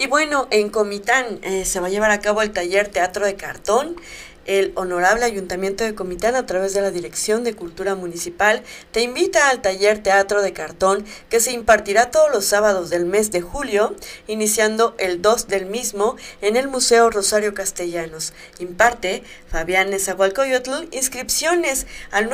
Y bueno, en Comitán eh, se va a llevar a cabo el taller Teatro de Cartón. El Honorable Ayuntamiento de Comitán, a través de la Dirección de Cultura Municipal, te invita al taller Teatro de Cartón que se impartirá todos los sábados del mes de julio, iniciando el 2 del mismo en el Museo Rosario Castellanos. Imparte Fabián Nezahualcóyotl, inscripciones al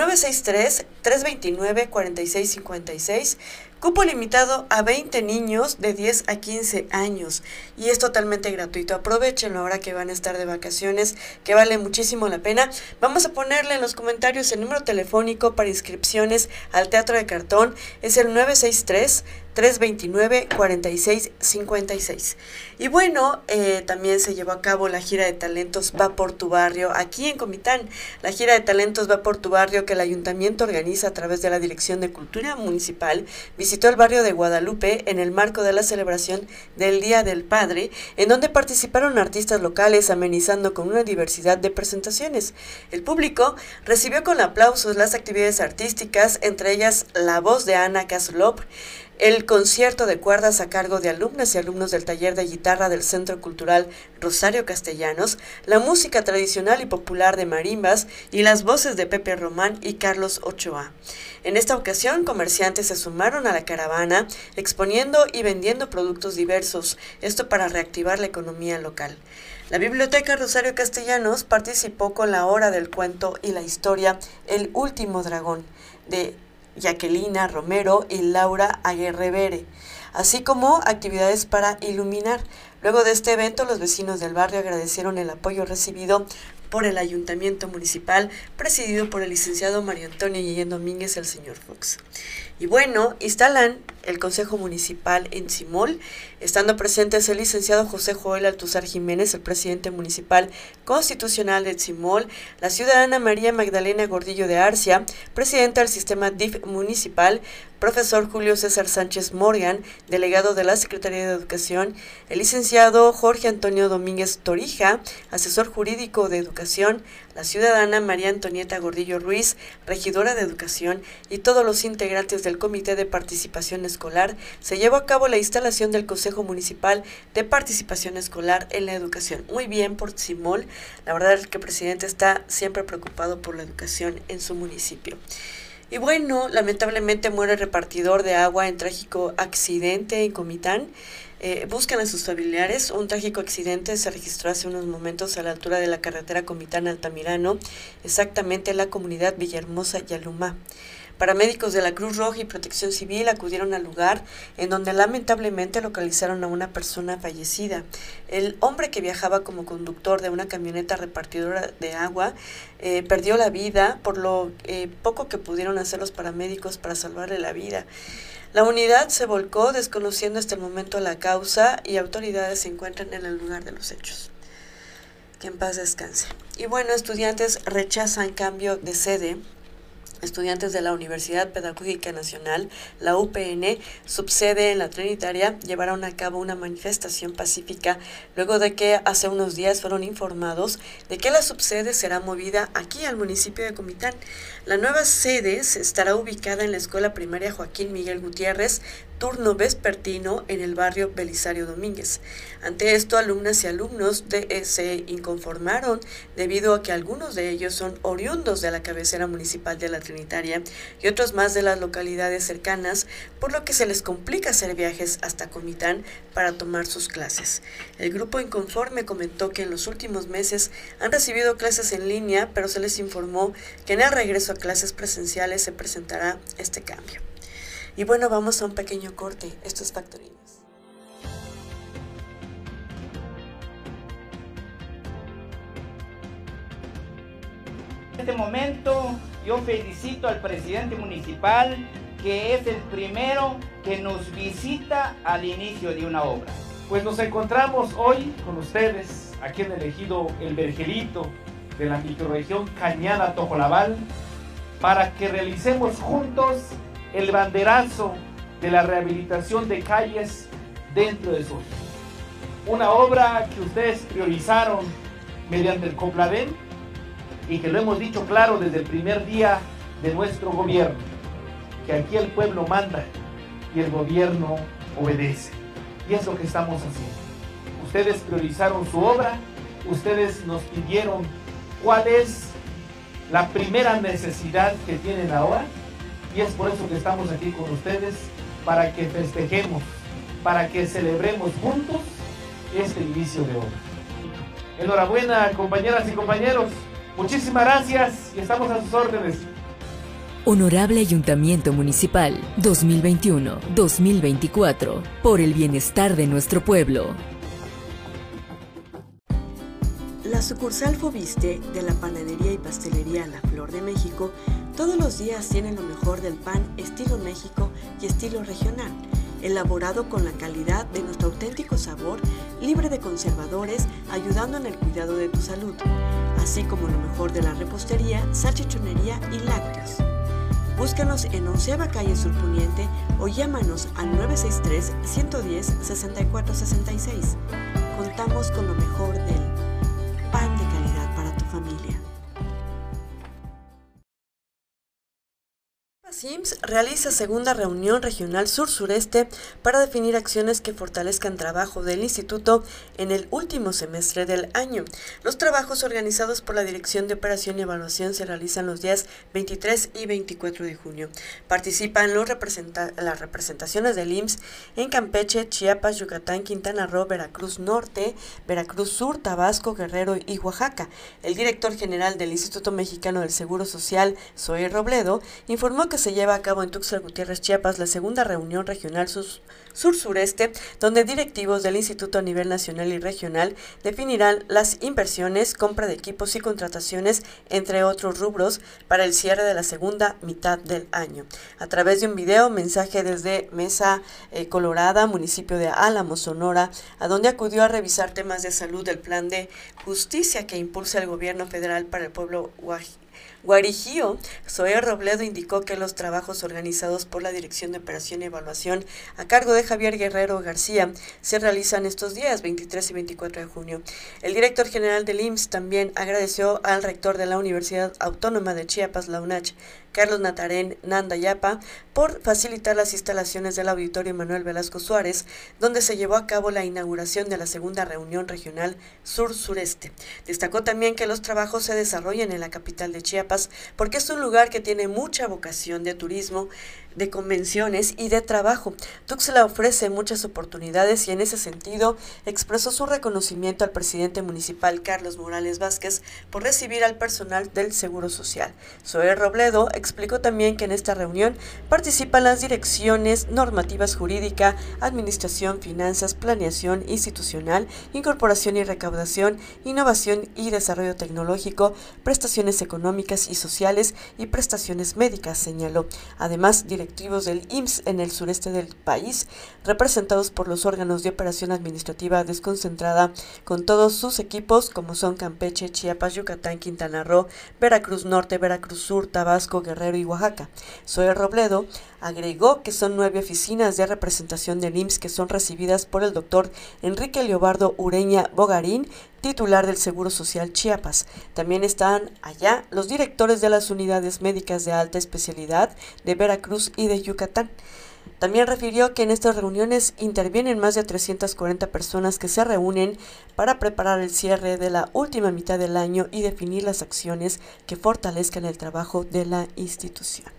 963-329-4656 Cupo limitado a 20 niños de 10 a 15 años y es totalmente gratuito. Aprovechenlo ahora que van a estar de vacaciones, que vale muchísimo la pena. Vamos a ponerle en los comentarios el número telefónico para inscripciones al Teatro de Cartón. Es el 963 329-4656. Y bueno, eh, también se llevó a cabo la gira de talentos Va por tu barrio aquí en Comitán. La gira de talentos Va por tu barrio que el ayuntamiento organiza a través de la Dirección de Cultura Municipal visitó el barrio de Guadalupe en el marco de la celebración del Día del Padre, en donde participaron artistas locales amenizando con una diversidad de presentaciones. El público recibió con aplausos las actividades artísticas, entre ellas la voz de Ana Casolop, el concierto de cuerdas a cargo de alumnas y alumnos del taller de guitarra del Centro Cultural Rosario Castellanos, la música tradicional y popular de marimbas y las voces de Pepe Román y Carlos Ochoa. En esta ocasión, comerciantes se sumaron a la caravana exponiendo y vendiendo productos diversos, esto para reactivar la economía local. La Biblioteca Rosario Castellanos participó con la hora del cuento y la historia El último dragón de Jacquelina Romero y Laura Aguerrevere, así como actividades para iluminar. Luego de este evento, los vecinos del barrio agradecieron el apoyo recibido por el ayuntamiento municipal, presidido por el licenciado Mario Antonio Guillén Domínguez, el señor Fox. Y bueno, instalan el Consejo Municipal en Simol, estando presentes el licenciado José Joel Altuzar Jiménez, el presidente municipal constitucional de Simol, la ciudadana María Magdalena Gordillo de Arcia, presidenta del sistema DIF municipal, profesor Julio César Sánchez Morgan, delegado de la Secretaría de Educación, el licenciado Jorge Antonio Domínguez Torija, asesor jurídico de educación, la ciudadana María Antonieta Gordillo Ruiz, regidora de educación, y todos los integrantes del Comité de Participación Escolar, se llevó a cabo la instalación del Consejo Municipal de Participación Escolar en la Educación. Muy bien por Simol, la verdad es que el presidente está siempre preocupado por la educación en su municipio. Y bueno, lamentablemente muere el repartidor de agua en trágico accidente en Comitán. Eh, buscan a sus familiares. Un trágico accidente se registró hace unos momentos a la altura de la carretera Comitán-Altamirano, exactamente en la comunidad Villahermosa Yalumá. Paramédicos de la Cruz Roja y Protección Civil acudieron al lugar en donde lamentablemente localizaron a una persona fallecida. El hombre que viajaba como conductor de una camioneta repartidora de agua eh, perdió la vida por lo eh, poco que pudieron hacer los paramédicos para salvarle la vida. La unidad se volcó desconociendo hasta el momento la causa y autoridades se encuentran en el lugar de los hechos. Que en paz descanse. Y bueno, estudiantes rechazan cambio de sede Estudiantes de la Universidad Pedagógica Nacional, la UPN, subsede en la Trinitaria, llevaron a cabo una manifestación pacífica luego de que hace unos días fueron informados de que la subsede será movida aquí al municipio de Comitán. La nueva sede estará ubicada en la Escuela Primaria Joaquín Miguel Gutiérrez, turno vespertino en el barrio Belisario Domínguez. Ante esto, alumnas y alumnos de, se inconformaron debido a que algunos de ellos son oriundos de la cabecera municipal de la Trinitaria y otros más de las localidades cercanas, por lo que se les complica hacer viajes hasta Comitán para tomar sus clases. El grupo inconforme comentó que en los últimos meses han recibido clases en línea, pero se les informó que en el regreso a clases presenciales se presentará este cambio. Y bueno, vamos a un pequeño corte. Estos factorinas. En este momento yo felicito al presidente municipal que es el primero que nos visita al inicio de una obra. Pues nos encontramos hoy con ustedes aquí en el ejido El Vergelito de la microrregión Cañada Tojolabal para que realicemos juntos el banderazo de la rehabilitación de calles dentro de su Una obra que ustedes priorizaron mediante el Copladén y que lo hemos dicho claro desde el primer día de nuestro gobierno, que aquí el pueblo manda y el gobierno obedece. Y es lo que estamos haciendo. ustedes priorizaron su obra, ustedes nos pidieron cuál es la primera necesidad que tienen ahora y es por eso que estamos aquí con ustedes para que festejemos, para que celebremos juntos este inicio de obra. Enhorabuena compañeras y compañeros, muchísimas gracias y estamos a sus órdenes. Honorable Ayuntamiento Municipal 2021-2024, por el bienestar de nuestro pueblo. La sucursal Fobiste de la panadería y pastelería La Flor de México todos los días tiene lo mejor del pan estilo México y estilo regional, elaborado con la calidad de nuestro auténtico sabor, libre de conservadores, ayudando en el cuidado de tu salud, así como lo mejor de la repostería, salchichonería y lácteos. Búscanos en Onceava Calle Surponiente o llámanos al 963-110-6466. Contamos con lo mejor del pan de SIMS realiza segunda reunión regional sur-sureste para definir acciones que fortalezcan trabajo del instituto en el último semestre del año. Los trabajos organizados por la Dirección de Operación y Evaluación se realizan los días 23 y 24 de junio. Participan las representaciones del IMSS en Campeche, Chiapas, Yucatán, Quintana Roo, Veracruz Norte, Veracruz Sur, Tabasco, Guerrero y Oaxaca. El director general del Instituto Mexicano del Seguro Social, Zoe Robledo, informó que se lleva a cabo en Tuxtla Gutiérrez, Chiapas, la segunda reunión regional sur-sureste, donde directivos del instituto a nivel nacional y regional definirán las inversiones, compra de equipos y contrataciones, entre otros rubros, para el cierre de la segunda mitad del año. A través de un video, mensaje desde Mesa eh, Colorada, municipio de Álamo, Sonora, a donde acudió a revisar temas de salud del plan de justicia que impulsa el gobierno federal para el pueblo guajiro Guarijío, Zoé Robledo indicó que los trabajos organizados por la Dirección de Operación y Evaluación a cargo de Javier Guerrero García se realizan estos días 23 y 24 de junio. El director general del IMSS también agradeció al rector de la Universidad Autónoma de Chiapas, la UNACH, Carlos Natarén Nandayapa, por facilitar las instalaciones del Auditorio Manuel Velasco Suárez, donde se llevó a cabo la inauguración de la segunda reunión regional sur-sureste. Destacó también que los trabajos se desarrollan en la capital de Chiapas porque es un lugar que tiene mucha vocación de turismo, de convenciones y de trabajo. Tuxtla ofrece muchas oportunidades y en ese sentido expresó su reconocimiento al presidente municipal Carlos Morales Vázquez por recibir al personal del Seguro Social. Zoe Robledo explicó también que en esta reunión participan las direcciones normativas jurídica, administración, finanzas, planeación institucional, incorporación y recaudación, innovación y desarrollo tecnológico, prestaciones económicas y sociales y prestaciones médicas, señaló. Además, directivos del IMSS en el sureste del país, representados por los órganos de operación administrativa desconcentrada con todos sus equipos como son Campeche, Chiapas, Yucatán, Quintana Roo, Veracruz Norte, Veracruz Sur, Tabasco, Guerrero y Oaxaca. Zoe Robledo agregó que son nueve oficinas de representación del IMSS que son recibidas por el doctor Enrique Leobardo Ureña Bogarín, titular del Seguro Social Chiapas. También están allá los directores de las unidades médicas de alta especialidad de Veracruz y de Yucatán. También refirió que en estas reuniones intervienen más de 340 personas que se reúnen para preparar el cierre de la última mitad del año y definir las acciones que fortalezcan el trabajo de la institución.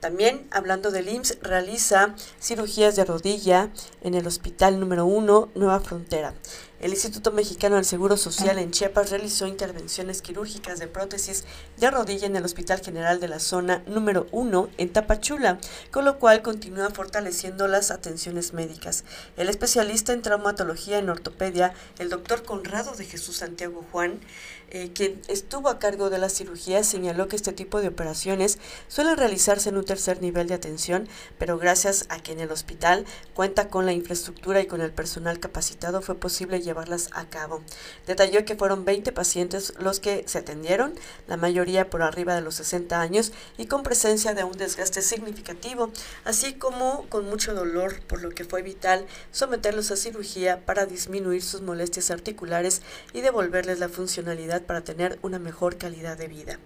También, hablando del IMSS, realiza cirugías de rodilla en el Hospital número 1 Nueva Frontera. El Instituto Mexicano del Seguro Social en Chiapas realizó intervenciones quirúrgicas de prótesis de rodilla en el Hospital General de la Zona número 1 en Tapachula, con lo cual continúa fortaleciendo las atenciones médicas. El especialista en traumatología en ortopedia, el doctor Conrado de Jesús Santiago Juan, eh, quien estuvo a cargo de la cirugía, señaló que este tipo de operaciones suelen realizarse en un tercer nivel de atención, pero gracias a que en el hospital cuenta con la infraestructura y con el personal capacitado fue posible llevarlas a cabo. Detalló que fueron 20 pacientes los que se atendieron, la mayoría por arriba de los 60 años y con presencia de un desgaste significativo, así como con mucho dolor, por lo que fue vital someterlos a cirugía para disminuir sus molestias articulares y devolverles la funcionalidad para tener una mejor calidad de vida.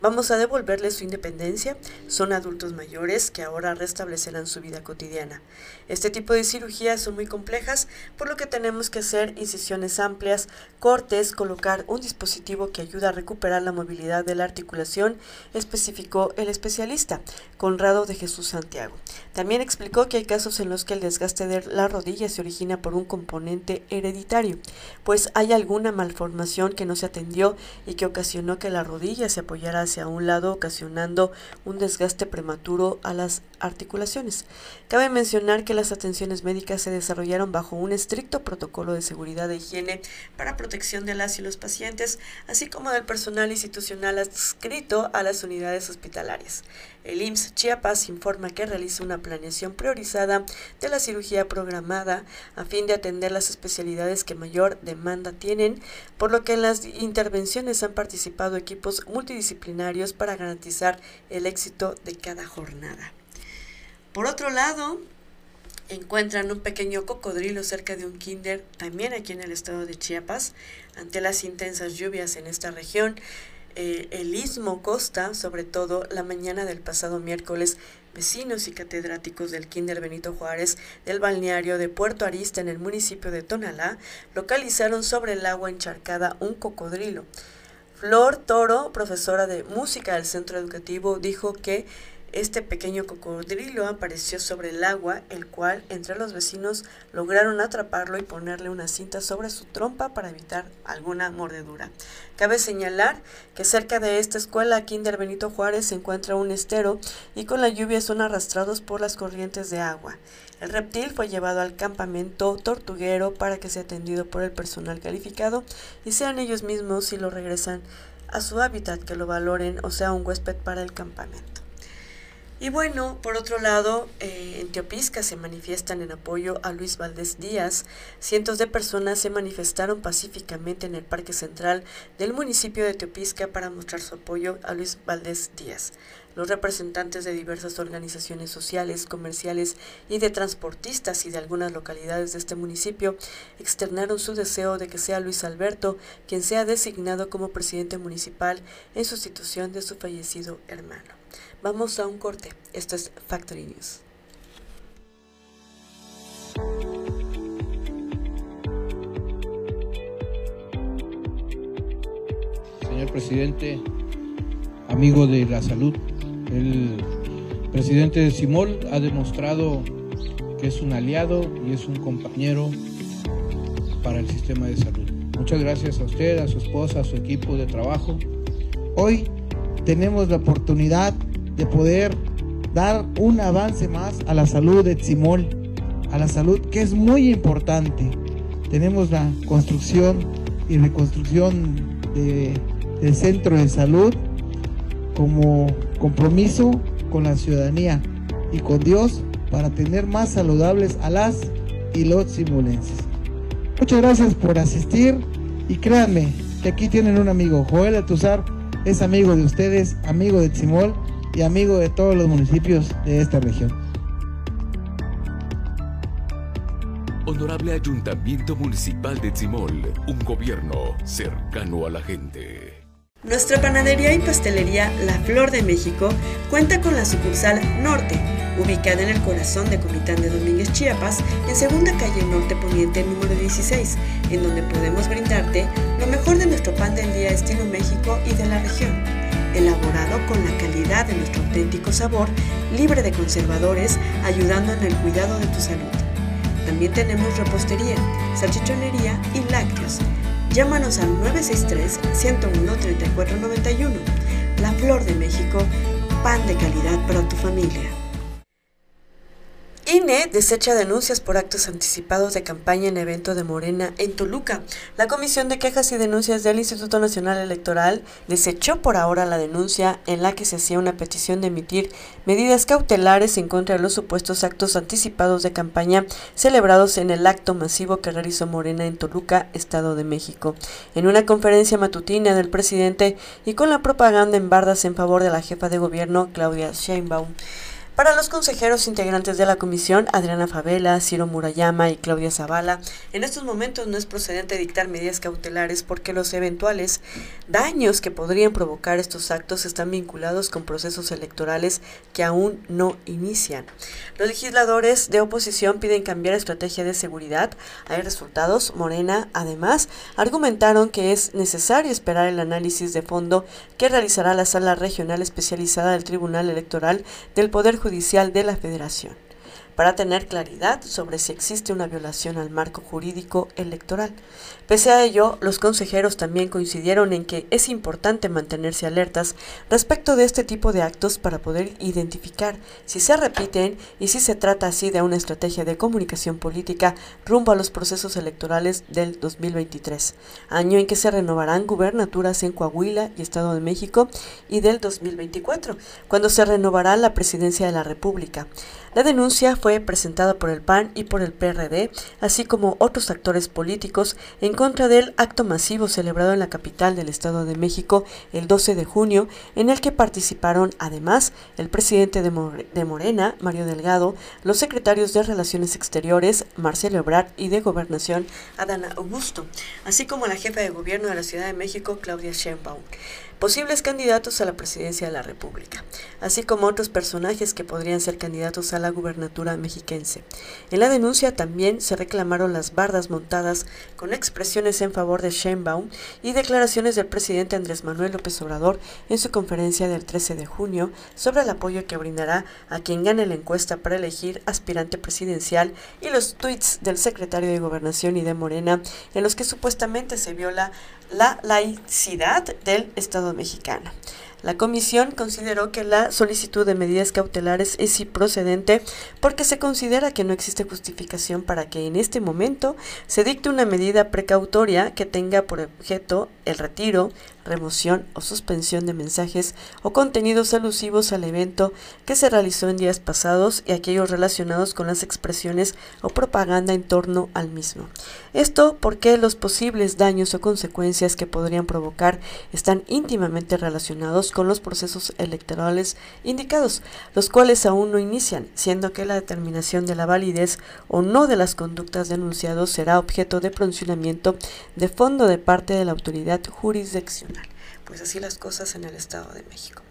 Vamos a devolverles su independencia, son adultos mayores que ahora restablecerán su vida cotidiana. Este tipo de cirugías son muy complejas, por lo que tenemos que hacer incisiones amplias, cortes, colocar un dispositivo que ayuda a recuperar la movilidad de la articulación, especificó el especialista, Conrado de Jesús Santiago. También explicó que hay casos en los que el desgaste de la rodilla se origina por un componente hereditario, pues hay alguna malformación que no se atendió y que ocasionó que la rodilla se apoyara hacia un lado, ocasionando un desgaste prematuro a las articulaciones. Cabe mencionar que las atenciones médicas se desarrollaron bajo un estricto protocolo de seguridad e higiene para protección de las y los pacientes, así como del personal institucional adscrito a las unidades hospitalarias. El IMSS Chiapas informa que realiza una planeación priorizada de la cirugía programada a fin de atender las especialidades que mayor demanda tienen, por lo que en las intervenciones han participado equipos multidisciplinarios para garantizar el éxito de cada jornada. Por otro lado, encuentran un pequeño cocodrilo cerca de un kinder, también aquí en el estado de Chiapas, ante las intensas lluvias en esta región. Eh, el istmo Costa, sobre todo la mañana del pasado miércoles, vecinos y catedráticos del Kinder Benito Juárez del balneario de Puerto Arista en el municipio de Tonalá localizaron sobre el agua encharcada un cocodrilo. Flor Toro, profesora de música del centro educativo, dijo que este pequeño cocodrilo apareció sobre el agua, el cual entre los vecinos lograron atraparlo y ponerle una cinta sobre su trompa para evitar alguna mordedura. Cabe señalar que cerca de esta escuela, Kinder Benito Juárez, se encuentra un estero y con la lluvia son arrastrados por las corrientes de agua. El reptil fue llevado al campamento tortuguero para que sea atendido por el personal calificado y sean ellos mismos si lo regresan a su hábitat que lo valoren o sea un huésped para el campamento. Y bueno, por otro lado, eh, en Teopisca se manifiestan en apoyo a Luis Valdés Díaz. Cientos de personas se manifestaron pacíficamente en el Parque Central del municipio de Teopisca para mostrar su apoyo a Luis Valdés Díaz. Los representantes de diversas organizaciones sociales, comerciales y de transportistas y de algunas localidades de este municipio externaron su deseo de que sea Luis Alberto quien sea designado como presidente municipal en sustitución de su fallecido hermano. Vamos a un corte. Esto es Factory News. Señor presidente, amigo de la salud, el presidente de Simol ha demostrado que es un aliado y es un compañero para el sistema de salud. Muchas gracias a usted, a su esposa, a su equipo de trabajo. Hoy tenemos la oportunidad de poder dar un avance más a la salud de Tzimol, a la salud que es muy importante. Tenemos la construcción y reconstrucción del centro de salud como compromiso con la ciudadanía y con Dios para tener más saludables a las y los simulenses. Muchas gracias por asistir y créanme que aquí tienen un amigo, Joel Atuzar es amigo de ustedes, amigo de Tzimol y amigo de todos los municipios de esta región. Honorable Ayuntamiento Municipal de Tzimol, un gobierno cercano a la gente. Nuestra panadería y pastelería La Flor de México cuenta con la sucursal Norte, ubicada en el corazón de Comitán de Domínguez, Chiapas, en segunda calle Norte Poniente número 16, en donde podemos brindarte lo mejor de nuestro pan del día estilo México y de la región elaborado con la calidad de nuestro auténtico sabor, libre de conservadores, ayudando en el cuidado de tu salud. También tenemos repostería, salchichonería y lácteos. Llámanos al 963-101-3491. La Flor de México, pan de calidad para tu familia. INE desecha denuncias por actos anticipados de campaña en evento de Morena en Toluca. La Comisión de Quejas y Denuncias del Instituto Nacional Electoral desechó por ahora la denuncia en la que se hacía una petición de emitir medidas cautelares en contra de los supuestos actos anticipados de campaña celebrados en el acto masivo que realizó Morena en Toluca, Estado de México. En una conferencia matutina del presidente y con la propaganda en bardas en favor de la jefa de gobierno, Claudia Sheinbaum. Para los consejeros integrantes de la comisión, Adriana Favela, Ciro Murayama y Claudia Zavala, en estos momentos no es procedente dictar medidas cautelares porque los eventuales daños que podrían provocar estos actos están vinculados con procesos electorales que aún no inician. Los legisladores de oposición piden cambiar estrategia de seguridad. Hay resultados. Morena, además, argumentaron que es necesario esperar el análisis de fondo que realizará la Sala Regional Especializada del Tribunal Electoral del Poder Judicial Judicial de la Federación para tener claridad sobre si existe una violación al marco jurídico electoral. Pese a ello, los consejeros también coincidieron en que es importante mantenerse alertas respecto de este tipo de actos para poder identificar si se repiten y si se trata así de una estrategia de comunicación política rumbo a los procesos electorales del 2023, año en que se renovarán gubernaturas en Coahuila y Estado de México, y del 2024, cuando se renovará la presidencia de la República. La denuncia fue presentada por el PAN y por el PRD, así como otros actores políticos, en contra del acto masivo celebrado en la capital del Estado de México el 12 de junio, en el que participaron además el presidente de, Morena, Mario Delgado, los secretarios de Relaciones Exteriores, Marcelo Ebrard, y de Gobernación, Adana Augusto, así como la jefa de gobierno de la Ciudad de México, Claudia Sheinbaum posibles candidatos a la presidencia de la República, así como otros personajes que podrían ser candidatos a la gubernatura mexiquense. En la denuncia también se reclamaron las bardas montadas con expresiones en favor de Sheinbaum y declaraciones del presidente Andrés Manuel López Obrador en su conferencia del 13 de junio sobre el apoyo que brindará a quien gane la encuesta para elegir aspirante presidencial y los tweets del secretario de Gobernación y de Morena en los que supuestamente se viola la laicidad del Estado mexicano. La comisión consideró que la solicitud de medidas cautelares es improcedente porque se considera que no existe justificación para que en este momento se dicte una medida precautoria que tenga por objeto el retiro, remoción o suspensión de mensajes o contenidos alusivos al evento que se realizó en días pasados y aquellos relacionados con las expresiones o propaganda en torno al mismo. Esto porque los posibles daños o consecuencias que podrían provocar están íntimamente relacionados con los procesos electorales indicados, los cuales aún no inician, siendo que la determinación de la validez o no de las conductas denunciadas será objeto de pronunciamiento de fondo de parte de la autoridad jurisdiccional pues así las cosas en el Estado de México.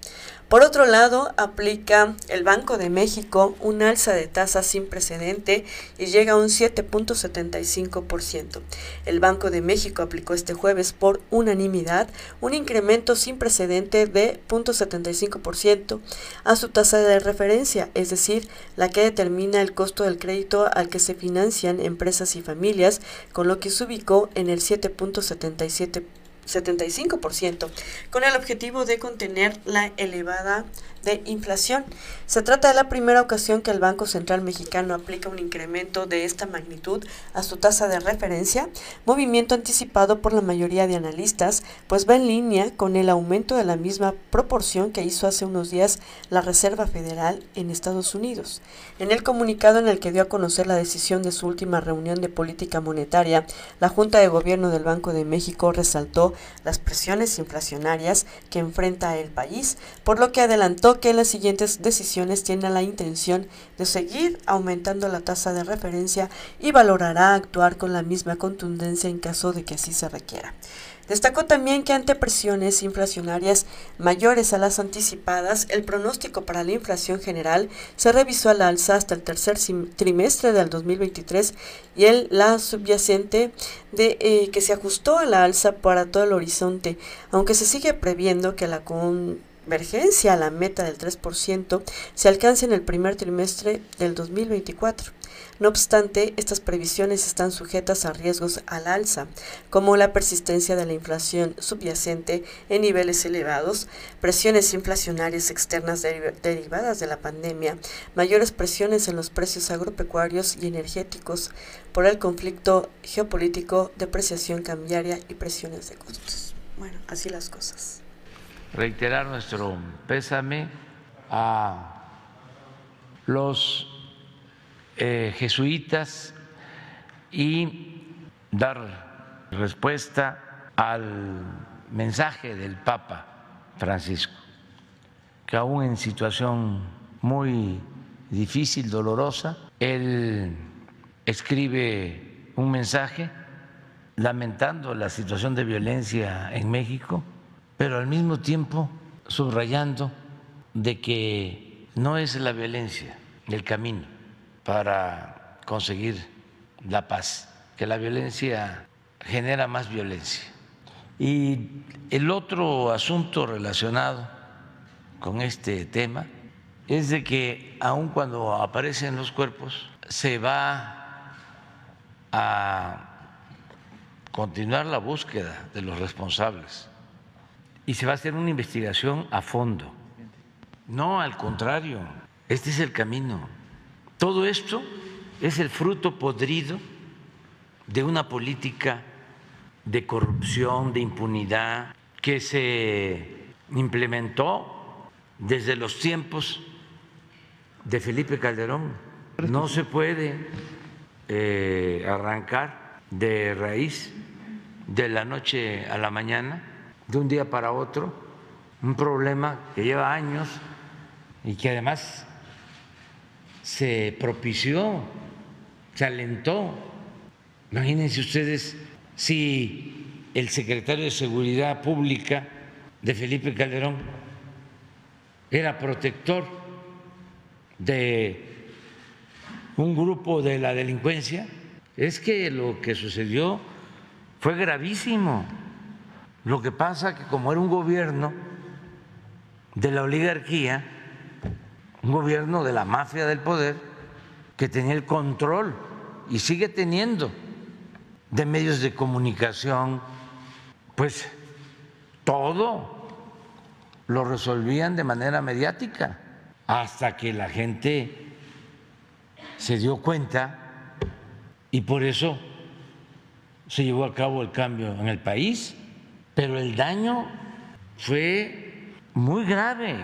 Por otro lado, aplica el Banco de México un alza de tasa sin precedente y llega a un 7.75%. El Banco de México aplicó este jueves por unanimidad un incremento sin precedente de 0.75% a su tasa de referencia, es decir, la que determina el costo del crédito al que se financian empresas y familias, con lo que se ubicó en el 7.77%. 75%, con el objetivo de contener la elevada de inflación. Se trata de la primera ocasión que el Banco Central Mexicano aplica un incremento de esta magnitud a su tasa de referencia, movimiento anticipado por la mayoría de analistas, pues va en línea con el aumento de la misma proporción que hizo hace unos días la Reserva Federal en Estados Unidos. En el comunicado en el que dio a conocer la decisión de su última reunión de política monetaria, la Junta de Gobierno del Banco de México resaltó las presiones inflacionarias que enfrenta el país, por lo que adelantó que las siguientes decisiones tienen la intención de seguir aumentando la tasa de referencia y valorará actuar con la misma contundencia en caso de que así se requiera. Destacó también que ante presiones inflacionarias mayores a las anticipadas, el pronóstico para la inflación general se revisó al alza hasta el tercer trimestre del 2023 y el la subyacente de eh, que se ajustó a la alza para todo el horizonte, aunque se sigue previendo que la con convergencia a la meta del 3% se alcance en el primer trimestre del 2024. No obstante, estas previsiones están sujetas a riesgos al alza, como la persistencia de la inflación subyacente en niveles elevados, presiones inflacionarias externas derivadas de la pandemia, mayores presiones en los precios agropecuarios y energéticos por el conflicto geopolítico, depreciación cambiaria y presiones de costos. Bueno, así las cosas reiterar nuestro pésame a los eh, jesuitas y dar respuesta al mensaje del Papa Francisco, que aún en situación muy difícil, dolorosa. Él escribe un mensaje lamentando la situación de violencia en México, pero al mismo tiempo subrayando de que no es la violencia el camino para conseguir la paz, que la violencia genera más violencia. Y el otro asunto relacionado con este tema es de que aun cuando aparecen los cuerpos se va a continuar la búsqueda de los responsables y se va a hacer una investigación a fondo. No, al contrario, este es el camino. Todo esto es el fruto podrido de una política de corrupción, de impunidad, que se implementó desde los tiempos de Felipe Calderón. No se puede eh, arrancar de raíz de la noche a la mañana, de un día para otro, un problema que lleva años y que además se propició, se alentó. Imagínense ustedes si el secretario de Seguridad Pública de Felipe Calderón era protector de un grupo de la delincuencia, es que lo que sucedió fue gravísimo. Lo que pasa que como era un gobierno de la oligarquía, un gobierno de la mafia del poder, que tenía el control y sigue teniendo de medios de comunicación, pues todo lo resolvían de manera mediática, hasta que la gente se dio cuenta y por eso se llevó a cabo el cambio en el país, pero el daño fue muy grave.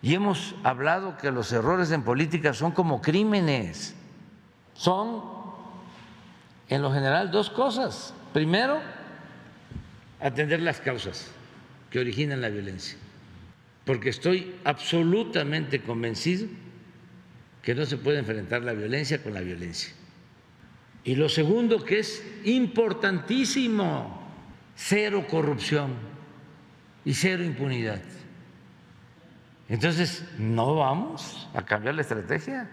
Y hemos hablado que los errores en política son como crímenes. Son, en lo general, dos cosas. Primero, atender las causas que originan la violencia. Porque estoy absolutamente convencido que no se puede enfrentar la violencia con la violencia. Y lo segundo, que es importantísimo, cero corrupción y cero impunidad. Entonces, no vamos a cambiar la estrategia.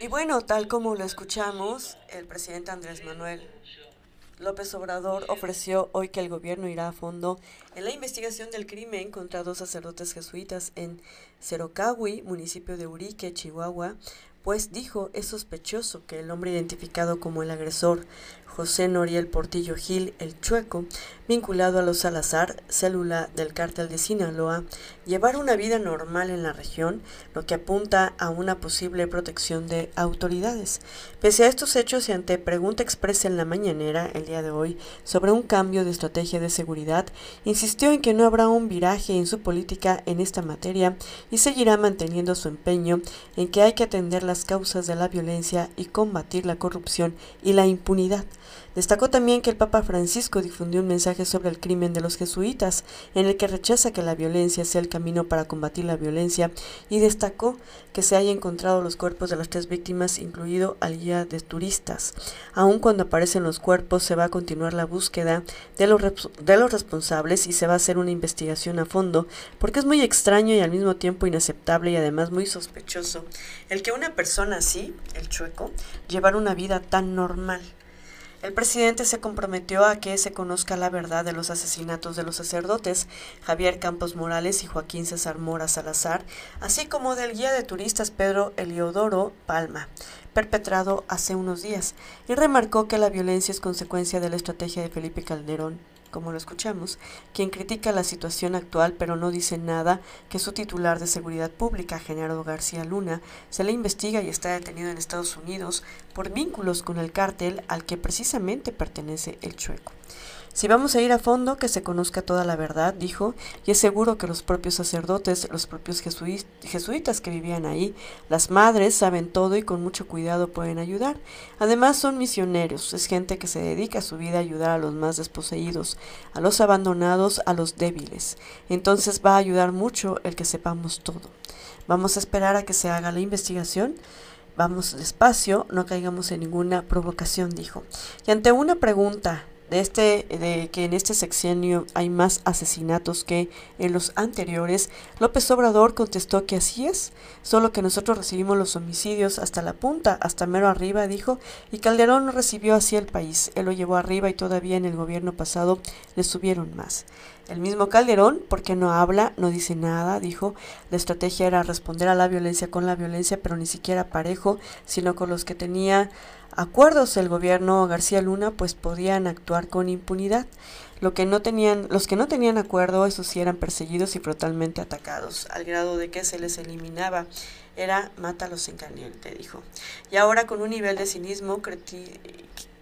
Y bueno, tal como lo escuchamos, el presidente Andrés Manuel López Obrador ofreció hoy que el gobierno irá a fondo en la investigación del crimen contra dos sacerdotes jesuitas en Cerocahui, municipio de Urique, Chihuahua, pues dijo es sospechoso que el hombre identificado como el agresor José Noriel Portillo Gil, el Chueco, vinculado a los Salazar, célula del cártel de Sinaloa, llevar una vida normal en la región, lo que apunta a una posible protección de autoridades. Pese a estos hechos y ante pregunta expresa en la mañanera el día de hoy sobre un cambio de estrategia de seguridad, insistió en que no habrá un viraje en su política en esta materia y seguirá manteniendo su empeño en que hay que atender las causas de la violencia y combatir la corrupción y la impunidad. Destacó también que el Papa Francisco difundió un mensaje sobre el crimen de los jesuitas, en el que rechaza que la violencia sea el camino para combatir la violencia, y destacó que se hayan encontrado los cuerpos de las tres víctimas, incluido al guía de turistas. Aun cuando aparecen los cuerpos, se va a continuar la búsqueda de los, de los responsables y se va a hacer una investigación a fondo, porque es muy extraño y al mismo tiempo inaceptable y además muy sospechoso el que una persona así, el chueco, llevara una vida tan normal. El presidente se comprometió a que se conozca la verdad de los asesinatos de los sacerdotes Javier Campos Morales y Joaquín César Mora Salazar, así como del guía de turistas Pedro Eliodoro Palma, perpetrado hace unos días, y remarcó que la violencia es consecuencia de la estrategia de Felipe Calderón como lo escuchamos, quien critica la situación actual pero no dice nada que su titular de Seguridad Pública, Genaro García Luna, se le investiga y está detenido en Estados Unidos por vínculos con el cártel al que precisamente pertenece el Chueco. Si vamos a ir a fondo, que se conozca toda la verdad, dijo, y es seguro que los propios sacerdotes, los propios jesuitas que vivían ahí, las madres saben todo y con mucho cuidado pueden ayudar. Además son misioneros, es gente que se dedica a su vida a ayudar a los más desposeídos, a los abandonados, a los débiles. Entonces va a ayudar mucho el que sepamos todo. Vamos a esperar a que se haga la investigación. Vamos despacio, no caigamos en ninguna provocación, dijo. Y ante una pregunta de este de que en este sexenio hay más asesinatos que en los anteriores, López Obrador contestó que así es, solo que nosotros recibimos los homicidios hasta la punta, hasta mero arriba, dijo, y Calderón recibió así el país, él lo llevó arriba y todavía en el gobierno pasado le subieron más. El mismo Calderón, porque no habla, no dice nada, dijo, la estrategia era responder a la violencia con la violencia, pero ni siquiera parejo, sino con los que tenía acuerdos el gobierno García Luna, pues podían actuar con impunidad. Lo que no tenían, los que no tenían acuerdo, esos sí eran perseguidos y brutalmente atacados, al grado de que se les eliminaba. Era mátalos en caliente, dijo. Y ahora con un nivel de cinismo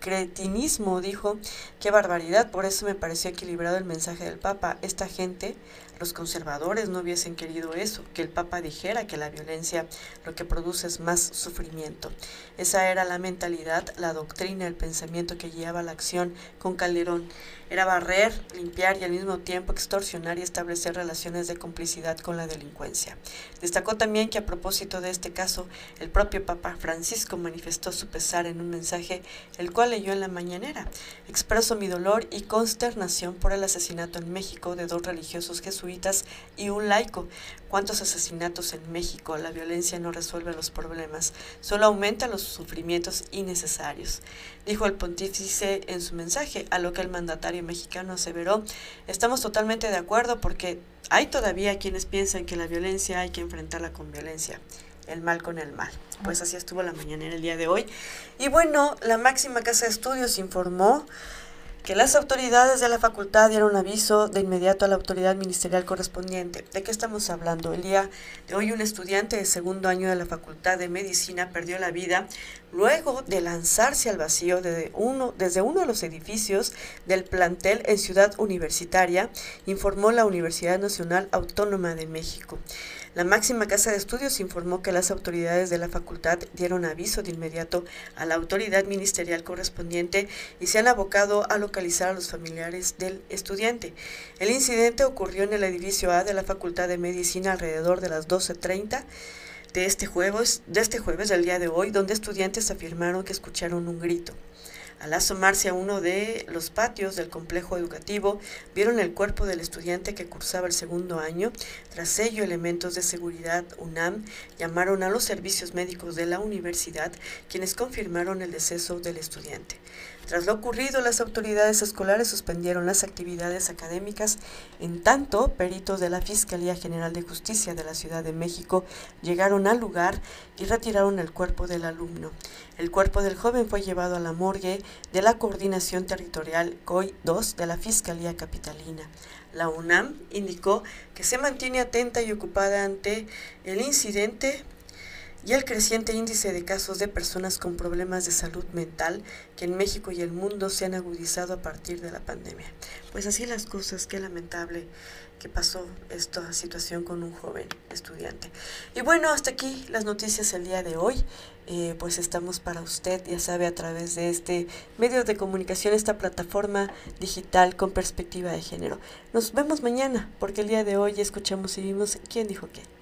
cretinismo, dijo, qué barbaridad, por eso me pareció equilibrado el mensaje del Papa. Esta gente, los conservadores, no hubiesen querido eso, que el Papa dijera que la violencia lo que produce es más sufrimiento. Esa era la mentalidad, la doctrina, el pensamiento que guiaba la acción con Calderón. Era barrer, limpiar y al mismo tiempo extorsionar y establecer relaciones de complicidad con la delincuencia. Destacó también que a propósito de este caso, el propio Papa Francisco manifestó su pesar en un mensaje, el cual leyó en la mañanera. Expreso mi dolor y consternación por el asesinato en México de dos religiosos y un laico. ¿Cuántos asesinatos en México? La violencia no resuelve los problemas, solo aumenta los sufrimientos innecesarios dijo el pontífice en su mensaje, a lo que el mandatario mexicano aseveró, estamos totalmente de acuerdo porque hay todavía quienes piensan que la violencia hay que enfrentarla con violencia, el mal con el mal. Pues así estuvo la mañana en el día de hoy. Y bueno, la máxima casa de estudios informó que las autoridades de la facultad dieron aviso de inmediato a la autoridad ministerial correspondiente. ¿De qué estamos hablando? El día de hoy un estudiante de segundo año de la Facultad de Medicina perdió la vida luego de lanzarse al vacío desde uno, desde uno de los edificios del plantel en Ciudad Universitaria, informó la Universidad Nacional Autónoma de México. La máxima casa de estudios informó que las autoridades de la facultad dieron aviso de inmediato a la autoridad ministerial correspondiente y se han abocado a localizar a los familiares del estudiante. El incidente ocurrió en el edificio A de la Facultad de Medicina alrededor de las 12.30 de este jueves, de este jueves del día de hoy, donde estudiantes afirmaron que escucharon un grito. Al asomarse a uno de los patios del complejo educativo, vieron el cuerpo del estudiante que cursaba el segundo año. Tras ello, elementos de seguridad UNAM llamaron a los servicios médicos de la universidad, quienes confirmaron el deceso del estudiante. Tras lo ocurrido, las autoridades escolares suspendieron las actividades académicas, en tanto peritos de la Fiscalía General de Justicia de la Ciudad de México llegaron al lugar y retiraron el cuerpo del alumno. El cuerpo del joven fue llevado a la morgue de la Coordinación Territorial COI 2 de la Fiscalía Capitalina. La UNAM indicó que se mantiene atenta y ocupada ante el incidente y el creciente índice de casos de personas con problemas de salud mental que en México y el mundo se han agudizado a partir de la pandemia. Pues así las cosas, qué lamentable que pasó esta situación con un joven estudiante. Y bueno, hasta aquí las noticias el día de hoy. Eh, pues estamos para usted, ya sabe, a través de este medio de comunicación, esta plataforma digital con perspectiva de género. Nos vemos mañana, porque el día de hoy escuchamos y vimos quién dijo qué.